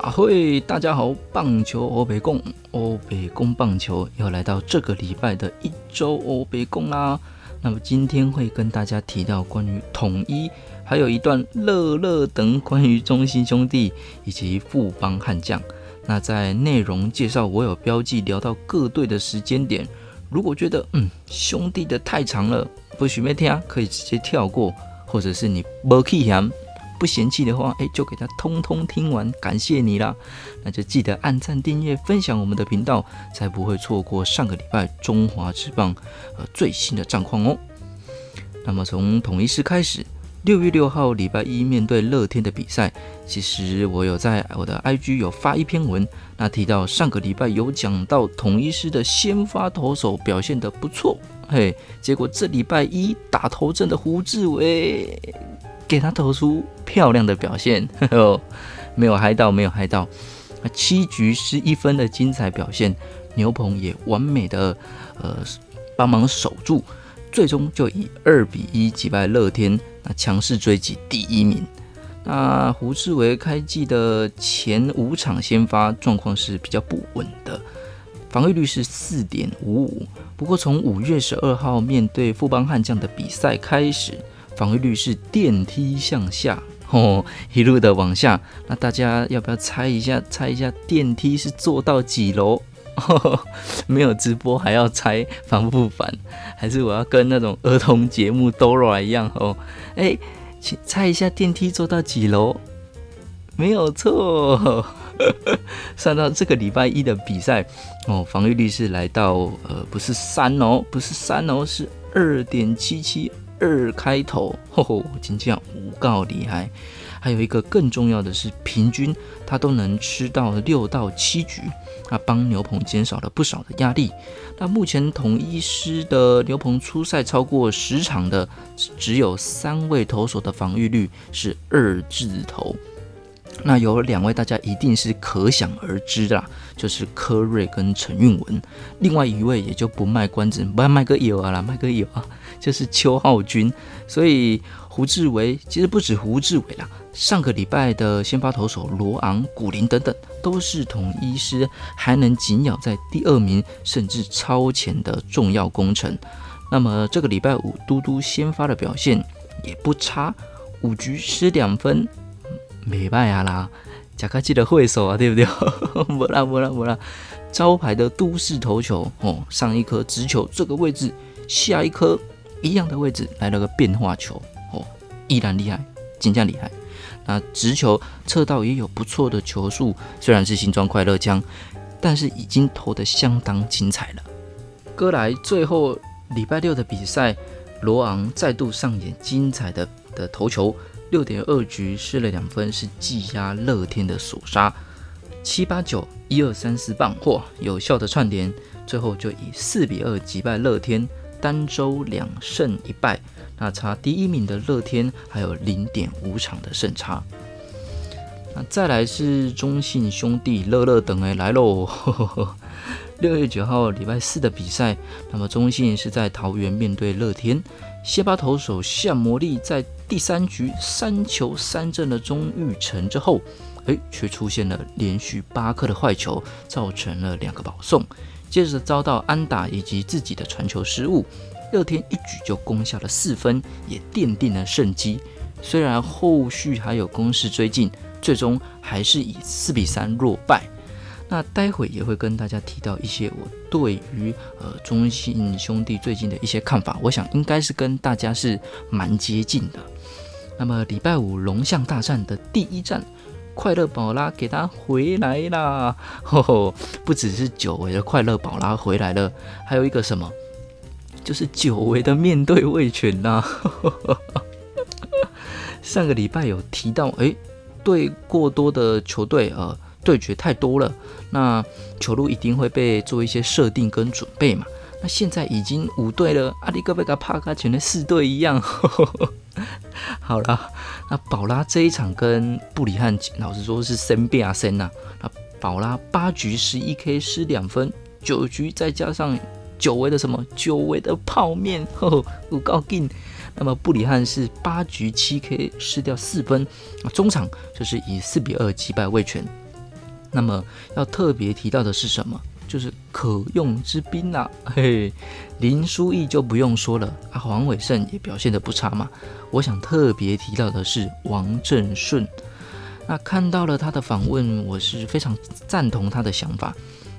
啊嘿，大家好，棒球欧北贡，欧北贡棒球要来到这个礼拜的一周欧北贡啦。那么今天会跟大家提到关于统一，还有一段乐乐等关于中心兄弟以及富邦悍将。那在内容介绍，我有标记聊到各队的时间点。如果觉得嗯兄弟的太长了，不许没听，可以直接跳过，或者是你不去嫌。不嫌弃的话，哎，就给他通通听完，感谢你啦！那就记得按赞、订阅、分享我们的频道，才不会错过上个礼拜中华之棒呃最新的战况哦。那么从统一师开始，六月六号礼拜一面对乐天的比赛，其实我有在我的 IG 有发一篇文，那提到上个礼拜有讲到统一师的先发投手表现得不错，嘿，结果这礼拜一打头阵的胡志伟。给他投出漂亮的表现，没有嗨到，没有嗨到。七局失一分的精彩表现，牛棚也完美的呃帮忙守住，最终就以二比一击败乐天，那强势追击第一名。那胡志伟开季的前五场先发状况是比较不稳的，防御率是四点五五。不过从五月十二号面对富邦悍将的比赛开始。防御率是电梯向下哦，一路的往下。那大家要不要猜一下？猜一下电梯是坐到几楼？没有直播还要猜，烦不烦？还是我要跟那种儿童节目 Dora 一样哦？哎，请猜一下电梯坐到几楼？没有错，上到这个礼拜一的比赛哦，防御率是来到呃，不是三哦，不是三哦，是二点七七。二开头，吼吼，今天无告厉害。还有一个更重要的是，平均他都能吃到六到七局，那帮牛棚减少了不少的压力。那目前统一师的牛棚出赛超过十场的，只有三位投手的防御率是二字头。那有两位大家一定是可想而知啦，就是柯瑞跟陈运文。另外一位也就不卖关子，不要卖个友啊啦，卖个友啊。就是邱浩军，所以胡志伟其实不止胡志伟啦，上个礼拜的先发投手罗昂、古林等等，都是统一师还能紧咬在第二名甚至超前的重要工程。那么这个礼拜五嘟嘟先发的表现也不差，五局失两分，没办法啦，贾克记得会手啊，对不对？不啦不啦不啦，招牌的都市投球哦，上一颗直球这个位置，下一颗。一样的位置来了个变化球，依然厉害，金将厉害。那直球测到也有不错的球速，虽然是新装快乐枪，但是已经投得相当精彩了。哥来最后礼拜六的比赛，罗昂再度上演精彩的的投球，六点二局失了两分，是技压乐天的锁杀。七八九一二三四棒，嚯，有效的串联，最后就以四比二击败乐天。单周两胜一败，那差第一名的乐天还有零点五场的胜差。那再来是中信兄弟乐乐等哎来喽，六月九号礼拜四的比赛，那么中信是在桃园面对乐天，先发投手夏魔力在第三局三球三振的钟玉成之后，哎，却出现了连续八颗的坏球，造成了两个保送。接着遭到安打以及自己的传球失误，乐天一举就攻下了四分，也奠定了胜机。虽然后续还有攻势追进，最终还是以四比三落败。那待会也会跟大家提到一些我对于呃中信兄弟最近的一些看法，我想应该是跟大家是蛮接近的。那么礼拜五龙象大战的第一战。快乐宝拉给他回来啦！吼吼，不只是久违的快乐宝拉回来了，还有一个什么，就是久违的面对卫权啦。上个礼拜有提到，哎，对过多的球队呃对决太多了，那球路一定会被做一些设定跟准备嘛。那现在已经五队了，阿里戈贝卡帕卡全的四队一样。好了，那宝拉这一场跟布里汉，老实说是生变啊生呐。那宝拉八局十一 K 失两分，九局再加上久违的什么久违的泡面，呵，五高劲。那么布里汉是八局七 K 失掉四分，啊，中场就是以四比二击败魏权。那么要特别提到的是什么？就是可用之兵呐，嘿，林书义就不用说了啊，黄伟胜也表现得不差嘛。我想特别提到的是王正顺，那看到了他的访问，我是非常赞同他的想法，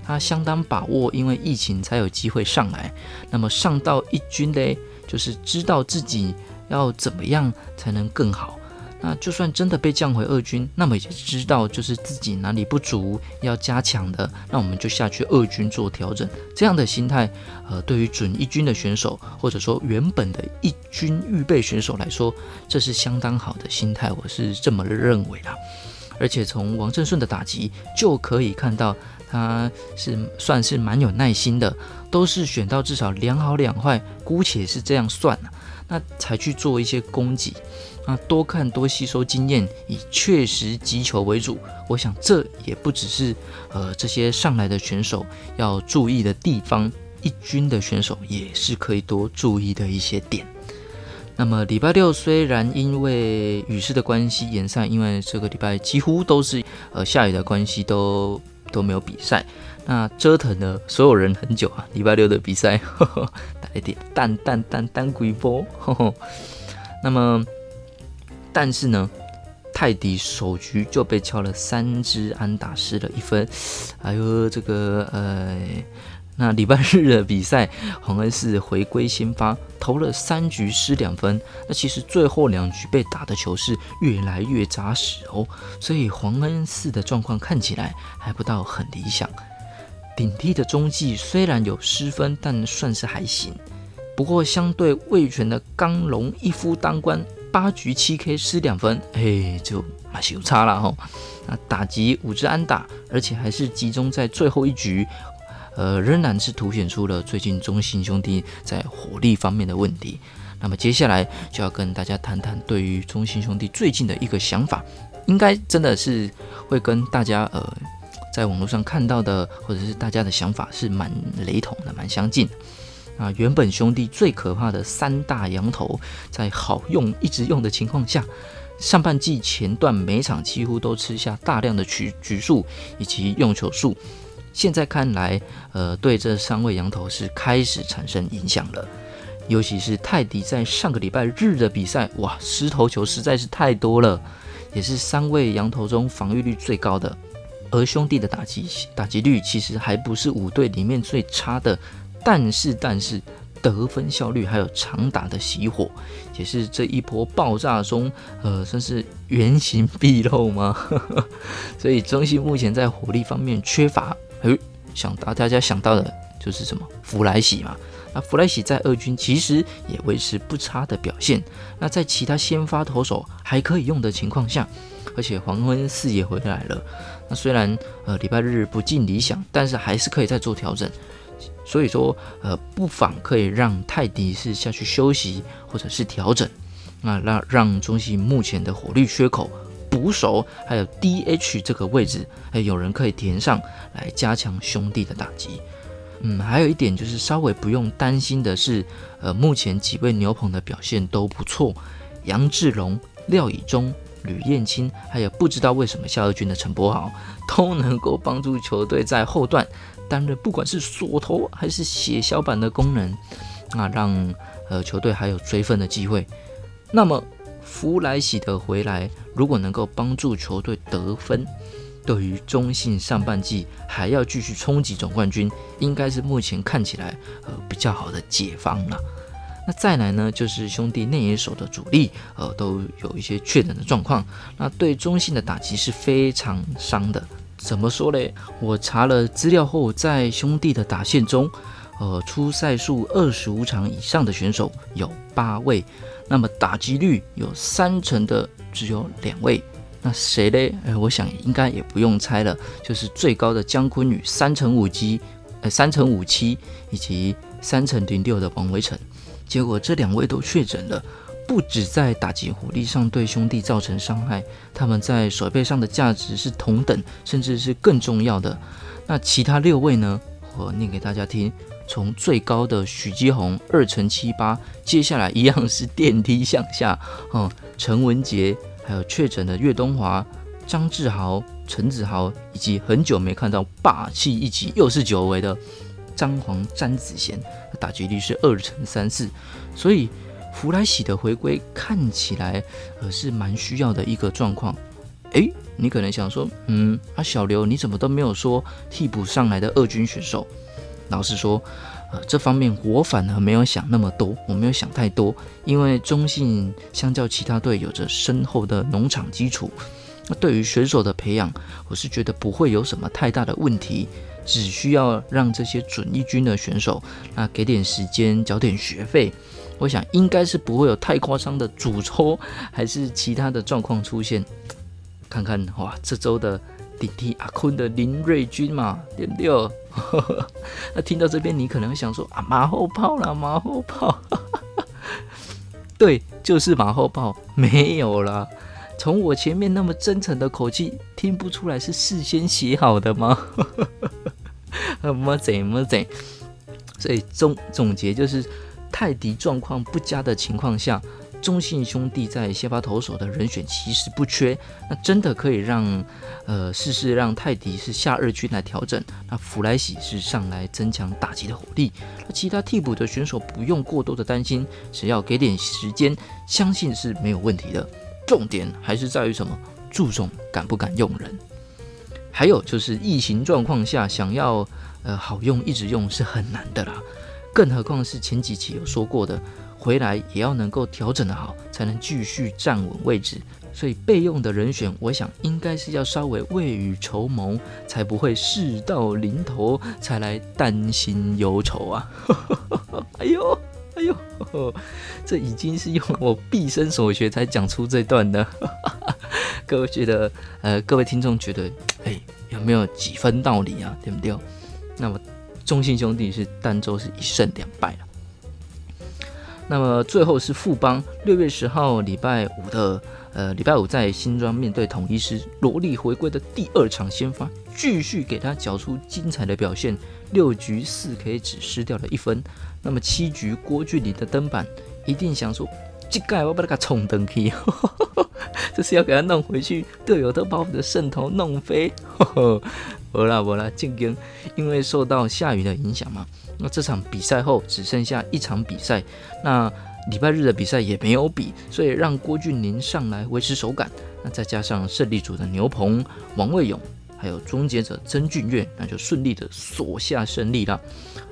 他相当把握，因为疫情才有机会上来，那么上到一军嘞，就是知道自己要怎么样才能更好。那就算真的被降回二军，那么也知道就是自己哪里不足要加强的，那我们就下去二军做调整。这样的心态，呃，对于准一军的选手，或者说原本的一军预备选手来说，这是相当好的心态，我是这么认为的。而且从王正顺的打击就可以看到，他是算是蛮有耐心的，都是选到至少两好两坏，姑且是这样算了，那才去做一些攻击。那，多看多吸收经验，以确实击球为主。我想这也不只是呃这些上来的选手要注意的地方，一军的选手也是可以多注意的一些点。那么礼拜六虽然因为雨势的关系延赛，因为这个礼拜几乎都是呃下雨的关系，都都没有比赛。那折腾了所有人很久啊，礼拜六的比赛打一点蛋蛋蛋蛋鬼波。那么。但是呢，泰迪首局就被敲了三支安打，失了一分。哎呦，这个呃，那礼拜日的比赛，黄恩寺回归先发，投了三局失两分。那其实最后两局被打的球是越来越扎实哦，所以黄恩寺的状况看起来还不到很理想。顶替的中继虽然有失分，但算是还行。不过相对魏权的刚龙一夫当关。八局七 K 失两分，哎，就马修差了哈。那打击五支安打，而且还是集中在最后一局，呃，仍然是凸显出了最近中信兄弟在火力方面的问题。那么接下来就要跟大家谈谈对于中信兄弟最近的一个想法，应该真的是会跟大家呃在网络上看到的或者是大家的想法是蛮雷同的，蛮相近的。啊，原本兄弟最可怕的三大羊头，在好用一直用的情况下，上半季前段每场几乎都吃下大量的局局数以及用球数。现在看来，呃，对这三位羊头是开始产生影响了。尤其是泰迪在上个礼拜日的比赛，哇，失头球实在是太多了，也是三位羊头中防御率最高的。而兄弟的打击打击率其实还不是五队里面最差的。但是，但是得分效率还有长打的熄火，也是这一波爆炸中，呃，算是原形毕露吗？所以中信目前在火力方面缺乏，哎，想到大家想到的就是什么？弗莱喜嘛。那弗莱喜在二军其实也维持不差的表现。那在其他先发投手还可以用的情况下，而且黄昏四也回来了。那虽然呃礼拜日不尽理想，但是还是可以再做调整。所以说，呃，不妨可以让泰迪是下去休息，或者是调整，那让让中信目前的火力缺口，捕手还有 DH 这个位置，哎，有人可以填上来加强兄弟的打击。嗯，还有一点就是稍微不用担心的是，呃，目前几位牛棚的表现都不错，杨志龙、廖以忠、吕彦青，还有不知道为什么夏二军的陈柏豪，都能够帮助球队在后段。担任不管是锁头还是血小板的功能，啊，让呃球队还有追分的机会。那么弗莱喜的回来，如果能够帮助球队得分，对于中信上半季还要继续冲击总冠军，应该是目前看起来呃比较好的解方了。那再来呢，就是兄弟内野手的主力，呃，都有一些确诊的状况，那对中信的打击是非常伤的。怎么说嘞？我查了资料后，在兄弟的打线中，呃，出赛数二十五场以上的选手有八位，那么打击率有三成的只有两位。那谁嘞？呃，我想应该也不用猜了，就是最高的姜昆宇三乘五七，呃，三乘五七以及三乘零六的王维成。结果这两位都确诊了。不止在打击火力上对兄弟造成伤害，他们在手背上的价值是同等，甚至是更重要的。那其他六位呢？我念给大家听：从最高的许基宏二乘七八，接下来一样是电梯向下。嗯，陈文杰，还有确诊的岳东华、张志豪、陈子豪，以及很久没看到霸气一击又是久违的张皇詹子贤，打击率是二乘三四，所以弗莱喜的回归看起来呃是蛮需要的一个状况。诶，你可能想说，嗯，啊小刘你怎么都没有说替补上来的二军选手？老实说。呃，这方面我反而没有想那么多，我没有想太多，因为中信相较其他队有着深厚的农场基础，那对于选手的培养，我是觉得不会有什么太大的问题，只需要让这些准一军的选手，那给点时间，缴点学费，我想应该是不会有太夸张的主抽还是其他的状况出现。看看哇，这周的。顶替阿坤的林瑞军嘛，对不对？那听到这边，你可能会想说啊，马后炮啦，马后炮。对，就是马后炮，没有啦。从我前面那么真诚的口气，听不出来是事先写好的吗？么怎么怎？所以总总结就是，泰迪状况不佳的情况下。中信兄弟在先发投手的人选其实不缺，那真的可以让呃试试让泰迪是下二军来调整，那弗莱喜是上来增强打击的火力，那其他替补的选手不用过多的担心，只要给点时间，相信是没有问题的。重点还是在于什么？注重敢不敢用人，还有就是疫情状况下想要呃好用一直用是很难的啦，更何况是前几期有说过的。回来也要能够调整的好，才能继续站稳位置。所以备用的人选，我想应该是要稍微未雨绸缪，才不会事到临头才来担心忧愁啊！哎呦，哎呦，这已经是用我毕生所学才讲出这段的。各位觉得，呃，各位听众觉得，哎，有没有几分道理啊？对不对？那么中信兄弟是儋州是一胜两败了。那么最后是富邦，六月十号礼拜五的，呃，礼拜五在新庄面对统一师，罗莉回归的第二场先发，继续给他缴出精彩的表现，六局四 K 只失掉了一分。那么七局郭俊麟的登板，一定想说，这盖我把他给冲登去，这是要给他弄回去，队友都把我们的胜头弄飞。不啦不啦，静根，因为受到下雨的影响嘛。那这场比赛后只剩下一场比赛，那礼拜日的比赛也没有比，所以让郭俊麟上来维持手感。那再加上胜利组的牛棚王卫勇，还有终结者曾俊岳，那就顺利的锁下胜利了。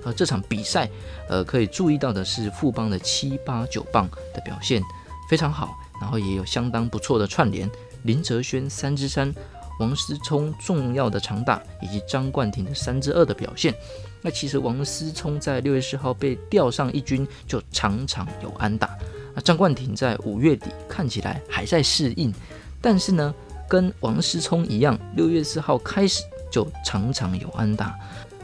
呃，这场比赛，呃，可以注意到的是富邦的七八九棒的表现非常好，然后也有相当不错的串联，林哲轩三之三，王思聪重要的长打，以及张冠廷的三之二的表现。那其实王思聪在六月十号被调上一军，就场场有安打。那张冠廷在五月底看起来还在适应，但是呢，跟王思聪一样，六月四号开始就常常有安打。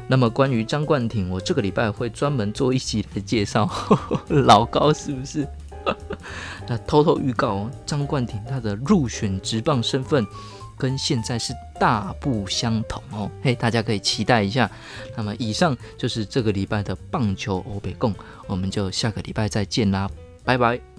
那么关于张冠廷，我这个礼拜会专门做一期来介绍。老高是不是？那偷偷预告哦，张冠廷他的入选职棒身份。跟现在是大不相同哦，嘿，大家可以期待一下。那么以上就是这个礼拜的棒球欧北共，我们就下个礼拜再见啦，拜拜。